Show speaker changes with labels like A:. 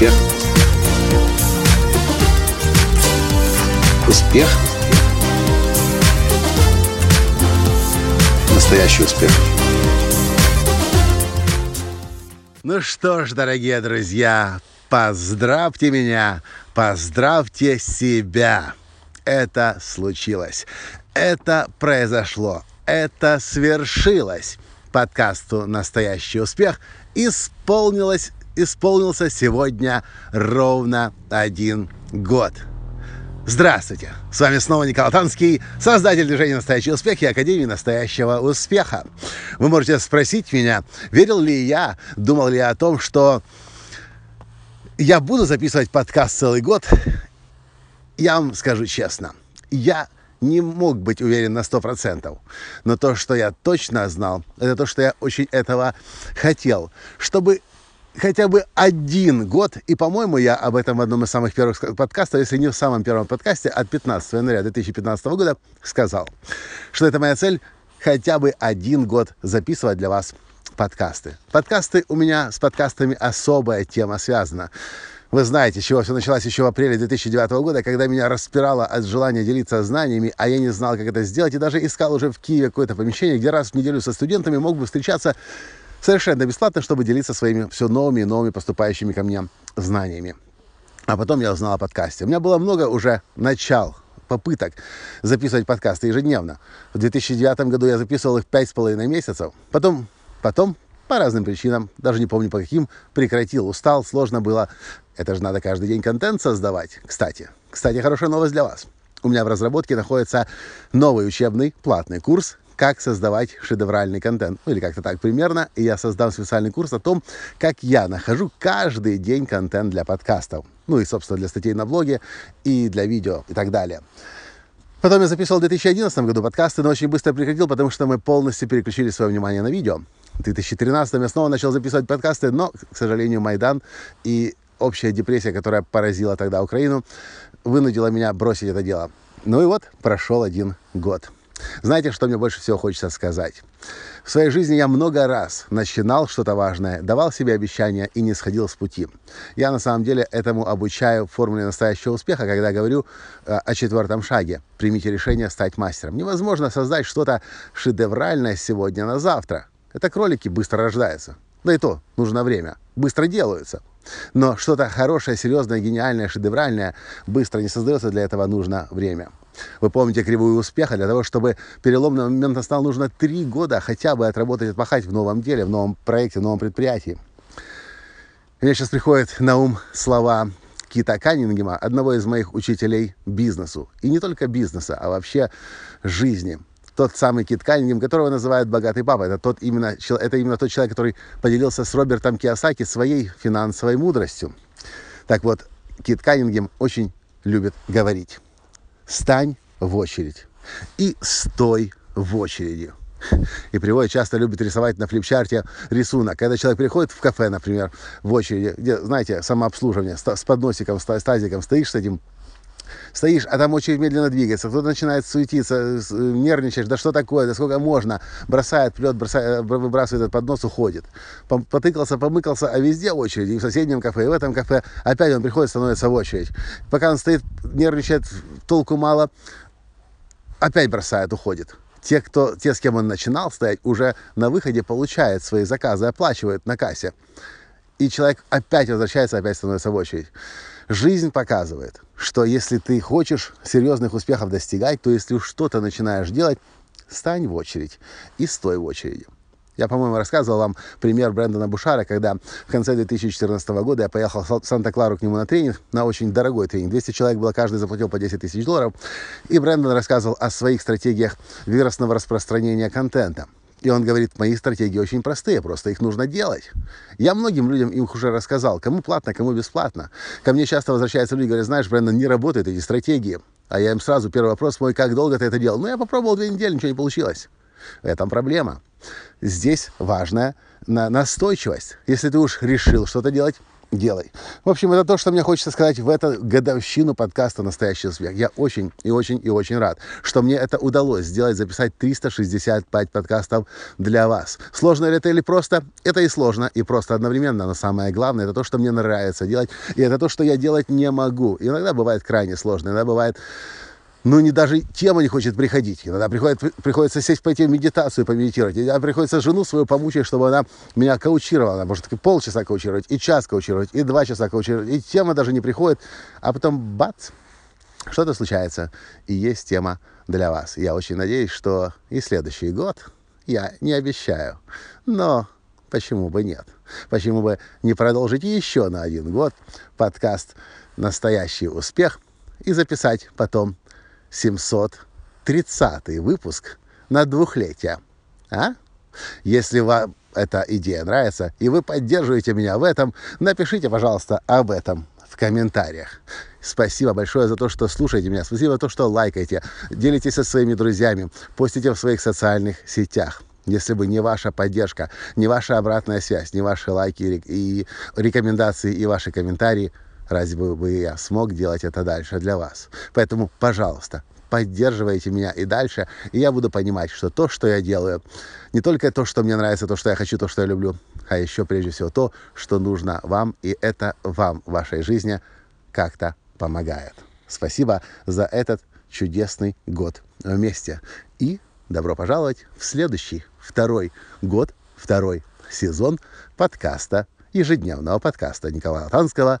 A: Успех. Успех. Настоящий успех.
B: Ну что ж, дорогие друзья, поздравьте меня, поздравьте себя. Это случилось. Это произошло. Это свершилось. Подкасту «Настоящий успех» исполнилось, исполнился сегодня ровно один год. Здравствуйте! С вами снова Николай Танский, создатель движения «Настоящий успех» и Академии «Настоящего успеха». Вы можете спросить меня, верил ли я, думал ли я о том, что я буду записывать подкаст целый год. Я вам скажу честно, я не мог быть уверен на 100%. Но то, что я точно знал, это то, что я очень этого хотел. Чтобы хотя бы один год, и, по-моему, я об этом в одном из самых первых подкастов, если не в самом первом подкасте, от 15 января 2015 года сказал, что это моя цель хотя бы один год записывать для вас подкасты. Подкасты у меня с подкастами особая тема связана. Вы знаете, с чего все началось еще в апреле 2009 года, когда меня распирало от желания делиться знаниями, а я не знал, как это сделать, и даже искал уже в Киеве какое-то помещение, где раз в неделю со студентами мог бы встречаться совершенно бесплатно, чтобы делиться своими все новыми и новыми поступающими ко мне знаниями. А потом я узнал о подкасте. У меня было много уже начал, попыток записывать подкасты ежедневно. В 2009 году я записывал их пять с половиной месяцев. Потом, потом по разным причинам, даже не помню по каким, прекратил, устал, сложно было. Это же надо каждый день контент создавать. Кстати, кстати, хорошая новость для вас. У меня в разработке находится новый учебный платный курс как создавать шедевральный контент. Ну, или как-то так примерно. И я создам специальный курс о том, как я нахожу каждый день контент для подкастов. Ну и, собственно, для статей на блоге и для видео и так далее. Потом я записывал в 2011 году подкасты, но очень быстро прекратил, потому что мы полностью переключили свое внимание на видео. В 2013 я снова начал записывать подкасты, но, к сожалению, Майдан и общая депрессия, которая поразила тогда Украину, вынудила меня бросить это дело. Ну и вот, прошел один год. Знаете, что мне больше всего хочется сказать? В своей жизни я много раз начинал что-то важное, давал себе обещания и не сходил с пути. Я на самом деле этому обучаю в формуле настоящего успеха, когда говорю э, о четвертом шаге. Примите решение стать мастером. Невозможно создать что-то шедевральное сегодня на завтра. Это кролики быстро рождаются. Да и то, нужно время. Быстро делаются. Но что-то хорошее, серьезное, гениальное, шедевральное быстро не создается, для этого нужно время. Вы помните кривую успеха? Для того, чтобы переломный момент настал, нужно три года хотя бы отработать, отпахать в новом деле, в новом проекте, в новом предприятии. Мне сейчас приходят на ум слова Кита Каннингема, одного из моих учителей бизнесу. И не только бизнеса, а вообще жизни. Тот самый Кит Каннингем, которого называют богатый папа. Это, тот именно, это именно тот человек, который поделился с Робертом Киосаки своей финансовой мудростью. Так вот, Кит Каннингем очень любит говорить стань в очередь и стой в очереди. И приводит, часто любит рисовать на флипчарте рисунок. Когда человек приходит в кафе, например, в очереди, где, знаете, самообслуживание, с подносиком, с тазиком, стоишь с этим Стоишь, а там очередь медленно двигается, кто-то начинает суетиться, нервничаешь, да что такое, да сколько можно, бросает, плет, бросает, выбрасывает этот поднос, уходит. Потыкался, помыкался, а везде очередь, и в соседнем кафе, и в этом кафе, опять он приходит, становится в очередь. Пока он стоит, нервничает, толку мало, опять бросает, уходит. Те, кто, те, с кем он начинал стоять, уже на выходе получают свои заказы, оплачивают на кассе. И человек опять возвращается, опять становится в очередь. Жизнь показывает, что если ты хочешь серьезных успехов достигать, то если что-то начинаешь делать, стань в очередь и стой в очереди. Я, по-моему, рассказывал вам пример Брэндона Бушара, когда в конце 2014 года я поехал в Санта-Клару к нему на тренинг, на очень дорогой тренинг. 200 человек было, каждый заплатил по 10 тысяч долларов. И Брэндон рассказывал о своих стратегиях вирусного распространения контента. И он говорит, мои стратегии очень простые, просто их нужно делать. Я многим людям их уже рассказал, кому платно, кому бесплатно. Ко мне часто возвращаются люди говорят, знаешь, Брэндон, не работают эти стратегии. А я им сразу, первый вопрос мой, как долго ты это делал? Ну, я попробовал две недели, ничего не получилось. В этом проблема. Здесь важная настойчивость. Если ты уж решил что-то делать, делай. В общем, это то, что мне хочется сказать в эту годовщину подкаста «Настоящий успех». Я очень и очень и очень рад, что мне это удалось сделать, записать 365 подкастов для вас. Сложно ли это или просто? Это и сложно, и просто одновременно. Но самое главное, это то, что мне нравится делать, и это то, что я делать не могу. Иногда бывает крайне сложно, иногда бывает ну, не даже тема не хочет приходить. Иногда приходит, приходится сесть, пойти в медитацию, помедитировать. Иногда приходится жену свою помучить, чтобы она меня коучировала. Она может полчаса коучировать, и час коучировать, и два часа коучировать. И тема даже не приходит. А потом бац, что-то случается, и есть тема для вас. Я очень надеюсь, что и следующий год, я не обещаю, но почему бы нет? Почему бы не продолжить еще на один год подкаст «Настоящий успех» и записать потом 730 выпуск на двухлетие. А? Если вам эта идея нравится, и вы поддерживаете меня в этом, напишите, пожалуйста, об этом в комментариях. Спасибо большое за то, что слушаете меня. Спасибо за то, что лайкаете, делитесь со своими друзьями, постите в своих социальных сетях. Если бы не ваша поддержка, не ваша обратная связь, не ваши лайки и рекомендации и ваши комментарии – Разве бы я смог делать это дальше для вас? Поэтому, пожалуйста, поддерживайте меня и дальше, и я буду понимать, что то, что я делаю, не только то, что мне нравится, то, что я хочу, то, что я люблю, а еще прежде всего то, что нужно вам, и это вам в вашей жизни как-то помогает. Спасибо за этот чудесный год вместе. И добро пожаловать в следующий, второй год, второй сезон подкаста, ежедневного подкаста Николая Танского